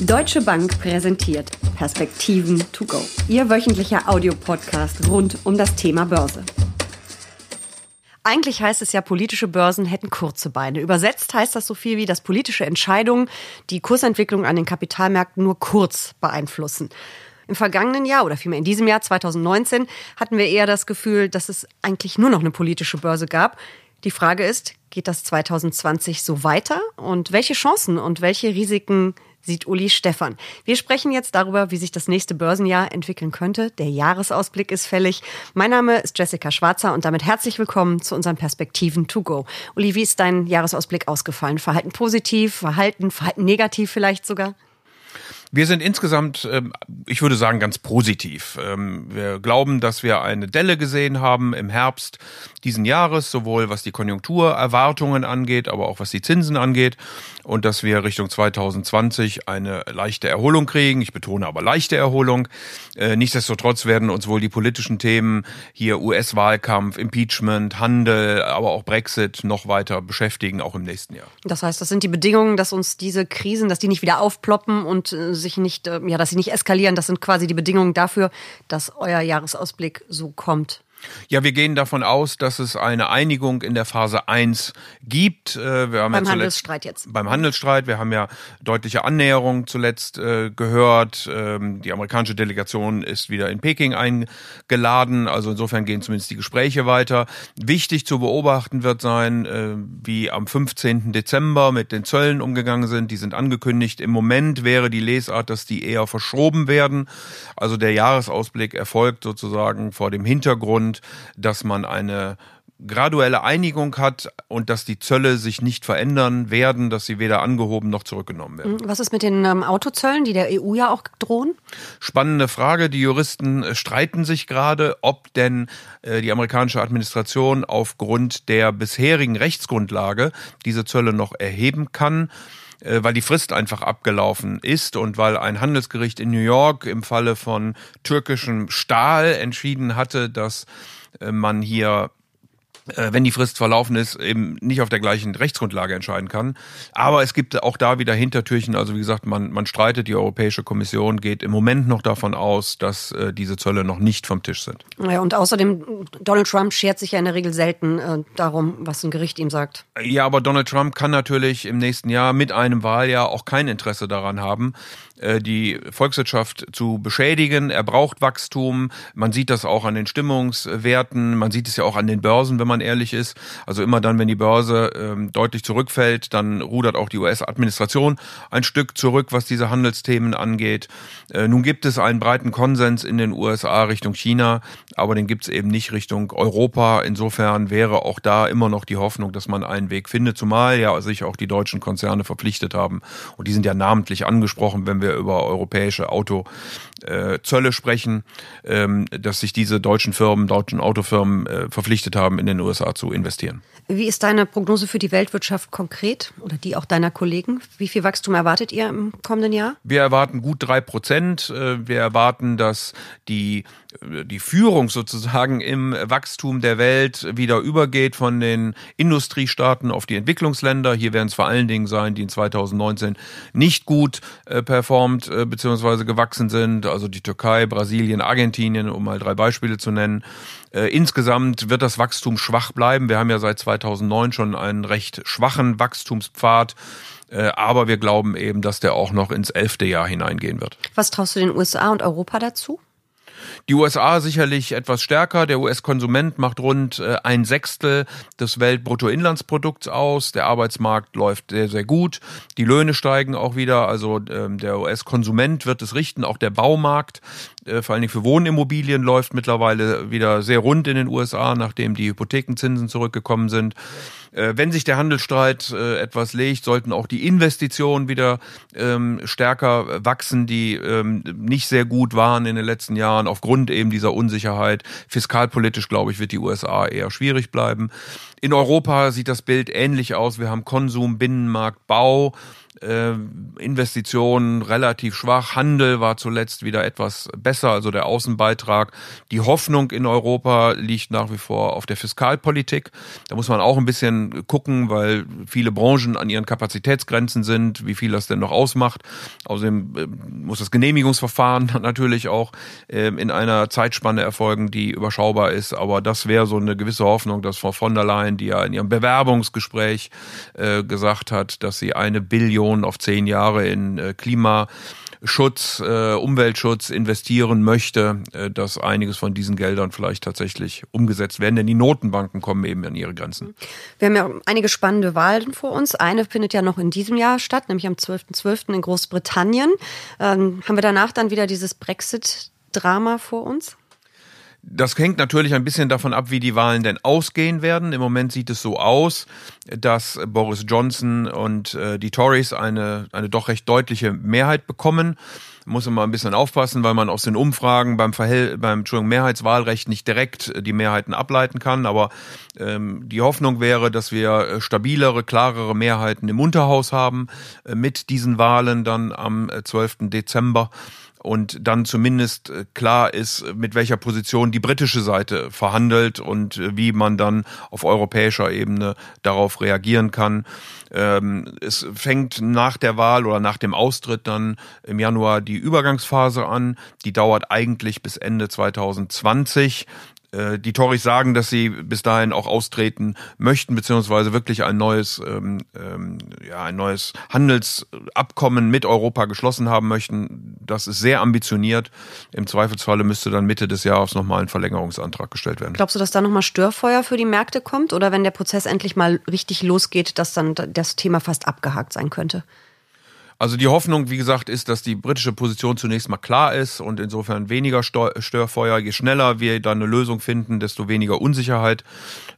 Deutsche Bank präsentiert Perspektiven to go. Ihr wöchentlicher Audiopodcast rund um das Thema Börse. Eigentlich heißt es ja, politische Börsen hätten kurze Beine. Übersetzt heißt das so viel wie, dass politische Entscheidungen die Kursentwicklung an den Kapitalmärkten nur kurz beeinflussen. Im vergangenen Jahr oder vielmehr in diesem Jahr 2019 hatten wir eher das Gefühl, dass es eigentlich nur noch eine politische Börse gab. Die Frage ist, geht das 2020 so weiter? Und welche Chancen und welche Risiken sieht Uli Stefan. Wir sprechen jetzt darüber, wie sich das nächste Börsenjahr entwickeln könnte. Der Jahresausblick ist fällig. Mein Name ist Jessica Schwarzer und damit herzlich willkommen zu unseren Perspektiven to go. Uli, wie ist dein Jahresausblick ausgefallen? Verhalten positiv, Verhalten, Verhalten negativ vielleicht sogar? Wir sind insgesamt, ähm, ich würde sagen, ganz positiv. Ähm, wir glauben, dass wir eine Delle gesehen haben im Herbst diesen Jahres, sowohl was die Konjunkturerwartungen angeht, aber auch was die Zinsen angeht. Und dass wir Richtung 2020 eine leichte Erholung kriegen. Ich betone aber leichte Erholung. Äh, nichtsdestotrotz werden uns wohl die politischen Themen hier US-Wahlkampf, Impeachment, Handel, aber auch Brexit noch weiter beschäftigen, auch im nächsten Jahr. Das heißt, das sind die Bedingungen, dass uns diese Krisen, dass die nicht wieder aufploppen und äh, sich nicht, äh, ja, dass sie nicht eskalieren. Das sind quasi die Bedingungen dafür, dass euer Jahresausblick so kommt. Ja, wir gehen davon aus, dass es eine Einigung in der Phase 1 gibt. Äh, wir haben beim ja Handelsstreit jetzt. Beim Handelsstreit. Wir haben ja deutliche Annäherungen zuletzt äh, gehört. Ähm, die amerikanische Delegation ist wieder in Peking eingeladen. Also insofern gehen zumindest die Gespräche weiter. Wichtig zu beobachten wird sein, äh, wie am 15. Dezember mit den Zöllen umgegangen sind. Die sind angekündigt. Im Moment wäre die Lesart, dass die eher verschoben werden. Also der Jahresausblick erfolgt sozusagen vor dem Hintergrund und dass man eine graduelle Einigung hat und dass die Zölle sich nicht verändern werden, dass sie weder angehoben noch zurückgenommen werden. Was ist mit den ähm, Autozöllen, die der EU ja auch drohen? Spannende Frage. Die Juristen äh, streiten sich gerade, ob denn äh, die amerikanische Administration aufgrund der bisherigen Rechtsgrundlage diese Zölle noch erheben kann äh, weil die Frist einfach abgelaufen ist und weil ein Handelsgericht in New York im Falle von türkischem Stahl entschieden hatte, dass äh, man hier wenn die Frist verlaufen ist, eben nicht auf der gleichen Rechtsgrundlage entscheiden kann. Aber es gibt auch da wieder Hintertürchen. Also wie gesagt, man, man streitet, die Europäische Kommission geht im Moment noch davon aus, dass äh, diese Zölle noch nicht vom Tisch sind. Ja, und außerdem, Donald Trump schert sich ja in der Regel selten äh, darum, was ein Gericht ihm sagt. Ja, aber Donald Trump kann natürlich im nächsten Jahr mit einem Wahljahr auch kein Interesse daran haben, äh, die Volkswirtschaft zu beschädigen. Er braucht Wachstum. Man sieht das auch an den Stimmungswerten. Man sieht es ja auch an den Börsen, wenn man ehrlich ist. Also immer dann, wenn die Börse ähm, deutlich zurückfällt, dann rudert auch die US-Administration ein Stück zurück, was diese Handelsthemen angeht. Äh, nun gibt es einen breiten Konsens in den USA Richtung China, aber den gibt es eben nicht Richtung Europa. Insofern wäre auch da immer noch die Hoffnung, dass man einen Weg findet, zumal ja sich auch die deutschen Konzerne verpflichtet haben. Und die sind ja namentlich angesprochen, wenn wir wir über europäische Autozölle sprechen, ähm, dass sich diese deutschen Firmen, deutschen Autofirmen äh, verpflichtet haben, in den USA zu investieren. Wie ist deine Prognose für die Weltwirtschaft konkret oder die auch deiner Kollegen? Wie viel Wachstum erwartet ihr im kommenden Jahr? Wir erwarten gut drei Prozent. Äh, wir erwarten, dass die die Führung sozusagen im Wachstum der Welt wieder übergeht von den Industriestaaten auf die Entwicklungsländer. Hier werden es vor allen Dingen sein, die in 2019 nicht gut äh, performt äh, bzw. gewachsen sind. Also die Türkei, Brasilien, Argentinien, um mal drei Beispiele zu nennen. Äh, insgesamt wird das Wachstum schwach bleiben. Wir haben ja seit 2009 schon einen recht schwachen Wachstumspfad. Äh, aber wir glauben eben, dass der auch noch ins elfte Jahr hineingehen wird. Was traust du den USA und Europa dazu? Die USA sicherlich etwas stärker. Der US-Konsument macht rund äh, ein Sechstel des Weltbruttoinlandsprodukts aus. Der Arbeitsmarkt läuft sehr, sehr gut. Die Löhne steigen auch wieder. Also ähm, der US-Konsument wird es richten. Auch der Baumarkt, äh, vor allen Dingen für Wohnimmobilien, läuft mittlerweile wieder sehr rund in den USA, nachdem die Hypothekenzinsen zurückgekommen sind. Äh, wenn sich der Handelsstreit äh, etwas legt, sollten auch die Investitionen wieder ähm, stärker wachsen, die ähm, nicht sehr gut waren in den letzten Jahren aufgrund eben dieser Unsicherheit. Fiskalpolitisch, glaube ich, wird die USA eher schwierig bleiben. In Europa sieht das Bild ähnlich aus. Wir haben Konsum, Binnenmarkt, Bau äh, Investitionen relativ schwach, Handel war zuletzt wieder etwas besser, also der Außenbeitrag. Die Hoffnung in Europa liegt nach wie vor auf der Fiskalpolitik. Da muss man auch ein bisschen gucken, weil viele Branchen an ihren Kapazitätsgrenzen sind, wie viel das denn noch ausmacht. Außerdem äh, muss das Genehmigungsverfahren natürlich auch äh, in einer Zeitspanne erfolgen, die überschaubar ist. Aber das wäre so eine gewisse Hoffnung, dass Frau von der Leyen, die ja in ihrem Bewerbungsgespräch äh, gesagt hat, dass sie eine Billion auf zehn Jahre in äh, Klimaschutz, äh, Umweltschutz investieren möchte, äh, dass einiges von diesen Geldern vielleicht tatsächlich umgesetzt werden, denn die Notenbanken kommen eben an ihre Grenzen. Wir haben ja einige spannende Wahlen vor uns. Eine findet ja noch in diesem Jahr statt, nämlich am 12.12. .12. in Großbritannien. Ähm, haben wir danach dann wieder dieses Brexit-Drama vor uns? Das hängt natürlich ein bisschen davon ab, wie die Wahlen denn ausgehen werden. Im Moment sieht es so aus, dass Boris Johnson und äh, die Tories eine, eine doch recht deutliche Mehrheit bekommen. Muss immer ein bisschen aufpassen, weil man aus den Umfragen beim, Verhält beim Entschuldigung, Mehrheitswahlrecht nicht direkt die Mehrheiten ableiten kann. Aber ähm, die Hoffnung wäre, dass wir äh, stabilere, klarere Mehrheiten im Unterhaus haben äh, mit diesen Wahlen dann am 12. Äh, Dezember und dann zumindest äh, klar ist, mit welcher Position die britische Seite verhandelt und äh, wie man dann auf europäischer Ebene darauf reagieren kann. Ähm, es fängt nach der Wahl oder nach dem Austritt dann im Januar die Übergangsphase an. Die dauert eigentlich bis Ende 2020. Äh, die Tories sagen, dass sie bis dahin auch austreten möchten, beziehungsweise wirklich ein neues, ähm, ähm, ja, ein neues Handelsabkommen mit Europa geschlossen haben möchten. Das ist sehr ambitioniert. Im Zweifelsfalle müsste dann Mitte des Jahres nochmal ein Verlängerungsantrag gestellt werden. Glaubst du, dass da nochmal Störfeuer für die Märkte kommt? Oder wenn der Prozess endlich mal richtig losgeht, dass dann das Thema fast abgehakt sein könnte? Also die Hoffnung, wie gesagt, ist, dass die britische Position zunächst mal klar ist und insofern weniger Störfeuer. Je schneller wir da eine Lösung finden, desto weniger Unsicherheit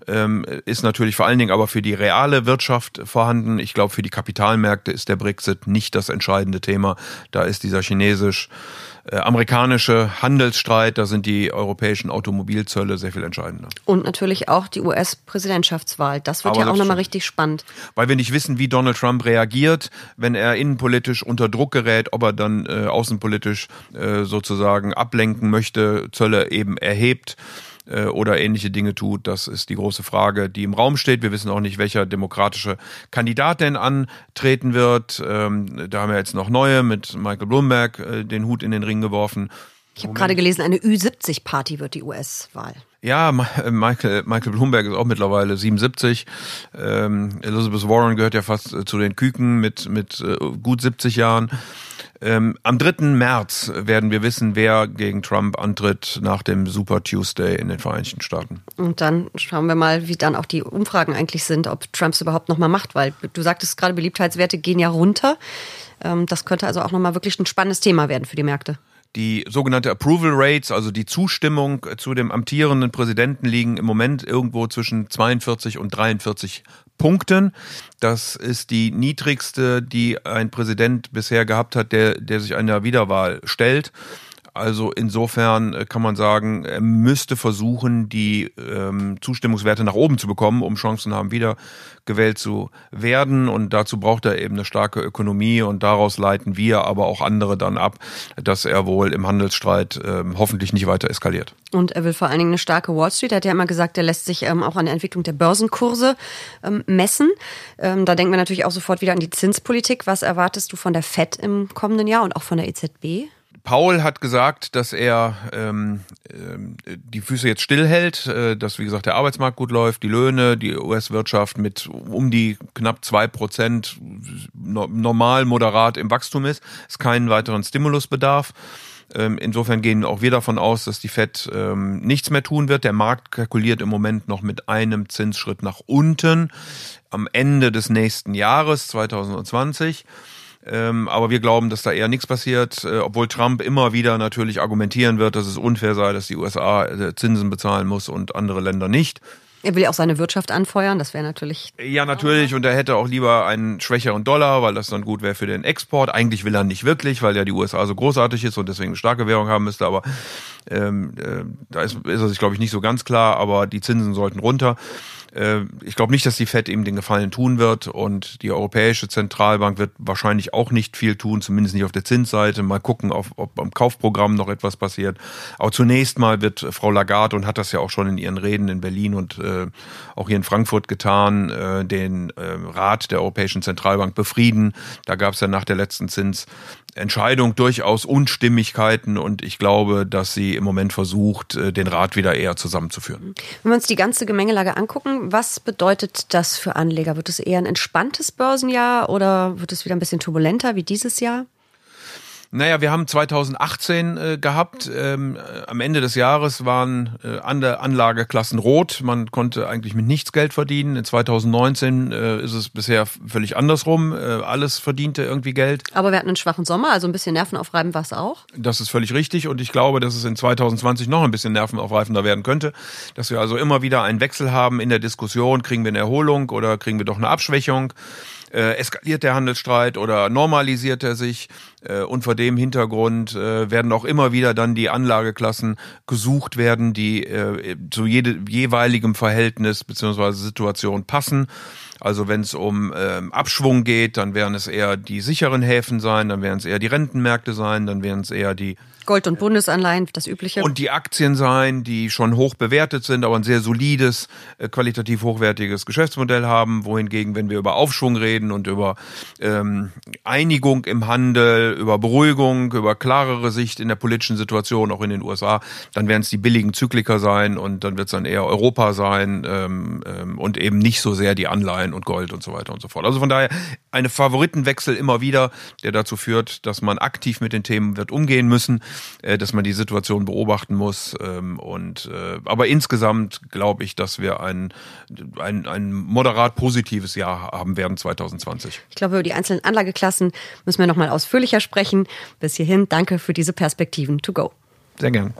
ähm, ist natürlich vor allen Dingen aber für die reale Wirtschaft vorhanden. Ich glaube, für die Kapitalmärkte ist der Brexit nicht das entscheidende Thema. Da ist dieser chinesisch äh, amerikanische Handelsstreit, da sind die europäischen Automobilzölle sehr viel entscheidender. Und natürlich auch die US-Präsidentschaftswahl. Das wird Aber ja auch nochmal richtig spannend. Weil wir nicht wissen, wie Donald Trump reagiert, wenn er innenpolitisch unter Druck gerät, ob er dann äh, außenpolitisch äh, sozusagen ablenken möchte, Zölle eben erhebt. Äh, oder ähnliche Dinge tut. Das ist die große Frage, die im Raum steht. Wir wissen auch nicht, welcher demokratische Kandidat denn antreten wird. Ähm, da haben wir jetzt noch neue mit Michael Bloomberg äh, den Hut in den Ring geworfen. Ich habe gerade gelesen, eine Ü70-Party wird die US-Wahl. Ja, äh, Michael, Michael Bloomberg ist auch mittlerweile 77. Ähm, Elizabeth Warren gehört ja fast zu den Küken mit, mit äh, gut 70 Jahren. Ähm, am 3. März werden wir wissen, wer gegen Trump antritt nach dem Super Tuesday in den Vereinigten Staaten. Und dann schauen wir mal, wie dann auch die Umfragen eigentlich sind, ob Trump es überhaupt nochmal macht, weil du sagtest gerade, Beliebtheitswerte gehen ja runter. Ähm, das könnte also auch nochmal wirklich ein spannendes Thema werden für die Märkte. Die sogenannte Approval Rates, also die Zustimmung zu dem amtierenden Präsidenten, liegen im Moment irgendwo zwischen 42 und 43 Punkten. Das ist die niedrigste, die ein Präsident bisher gehabt hat, der, der sich einer Wiederwahl stellt. Also insofern äh, kann man sagen, er müsste versuchen, die ähm, Zustimmungswerte nach oben zu bekommen, um Chancen haben, wieder gewählt zu werden. Und dazu braucht er eben eine starke Ökonomie und daraus leiten wir, aber auch andere dann ab, dass er wohl im Handelsstreit ähm, hoffentlich nicht weiter eskaliert. Und er will vor allen Dingen eine starke Wall Street. Er hat ja immer gesagt, er lässt sich ähm, auch an der Entwicklung der Börsenkurse ähm, messen. Ähm, da denken wir natürlich auch sofort wieder an die Zinspolitik. Was erwartest du von der FED im kommenden Jahr und auch von der EZB? Paul hat gesagt, dass er ähm, ähm, die Füße jetzt stillhält, äh, dass wie gesagt der Arbeitsmarkt gut läuft, die Löhne, die US-Wirtschaft mit um die knapp zwei Prozent normal moderat im Wachstum ist, es keinen weiteren Stimulus bedarf. Ähm, insofern gehen auch wir davon aus, dass die Fed ähm, nichts mehr tun wird. Der Markt kalkuliert im Moment noch mit einem Zinsschritt nach unten am Ende des nächsten Jahres 2020. Ähm, aber wir glauben, dass da eher nichts passiert, äh, obwohl Trump immer wieder natürlich argumentieren wird, dass es unfair sei, dass die USA äh, Zinsen bezahlen muss und andere Länder nicht. Er will ja auch seine Wirtschaft anfeuern, das wäre natürlich. Ja, natürlich. Und er hätte auch lieber einen schwächeren Dollar, weil das dann gut wäre für den Export. Eigentlich will er nicht wirklich, weil ja die USA so großartig ist und deswegen eine starke Währung haben müsste. Aber Ähm, äh, da ist, ist er sich, glaube ich, nicht so ganz klar, aber die Zinsen sollten runter. Äh, ich glaube nicht, dass die Fed ihm den Gefallen tun wird und die Europäische Zentralbank wird wahrscheinlich auch nicht viel tun, zumindest nicht auf der Zinsseite. Mal gucken, ob, ob am Kaufprogramm noch etwas passiert. Aber zunächst mal wird Frau Lagarde und hat das ja auch schon in ihren Reden in Berlin und äh, auch hier in Frankfurt getan, äh, den äh, Rat der Europäischen Zentralbank befrieden. Da gab es ja nach der letzten Zins Entscheidung durchaus Unstimmigkeiten und ich glaube, dass sie im Moment versucht, äh, den Rat wieder eher zusammenzuführen. Wenn wir uns die ganze Gemengelage angucken, was bedeutet das für Anleger? Wird es eher ein entspanntes Börsenjahr oder wird es wieder ein bisschen turbulenter wie dieses Jahr? Naja, wir haben 2018 äh, gehabt. Ähm, äh, am Ende des Jahres waren äh, Anlageklassen rot. Man konnte eigentlich mit nichts Geld verdienen. In 2019 äh, ist es bisher völlig andersrum. Äh, alles verdiente irgendwie Geld. Aber wir hatten einen schwachen Sommer, also ein bisschen nervenaufreibend war es auch. Das ist völlig richtig und ich glaube, dass es in 2020 noch ein bisschen nervenaufreibender werden könnte. Dass wir also immer wieder einen Wechsel haben in der Diskussion. Kriegen wir eine Erholung oder kriegen wir doch eine Abschwächung? Äh, eskaliert der Handelsstreit oder normalisiert er sich? Äh, und vor dem Hintergrund äh, werden auch immer wieder dann die Anlageklassen gesucht werden, die äh, zu jede, jeweiligem Verhältnis beziehungsweise Situation passen. Also wenn es um ähm, Abschwung geht, dann werden es eher die sicheren Häfen sein, dann werden es eher die Rentenmärkte sein, dann werden es eher die Gold- und Bundesanleihen, das übliche. Und die Aktien sein, die schon hoch bewertet sind, aber ein sehr solides, qualitativ hochwertiges Geschäftsmodell haben. Wohingegen, wenn wir über Aufschwung reden und über ähm, Einigung im Handel, über Beruhigung, über klarere Sicht in der politischen Situation, auch in den USA, dann werden es die billigen Zykliker sein und dann wird es dann eher Europa sein ähm, ähm, und eben nicht so sehr die Anleihen und Gold und so weiter und so fort. Also von daher eine Favoritenwechsel immer wieder, der dazu führt, dass man aktiv mit den Themen wird umgehen müssen äh, dass man die Situation beobachten muss. Ähm, und äh, aber insgesamt glaube ich, dass wir ein, ein, ein moderat positives Jahr haben werden 2020. Ich glaube, über die einzelnen Anlageklassen müssen wir nochmal ausführlicher sprechen. Bis hierhin, danke für diese Perspektiven to go. Sehr gern.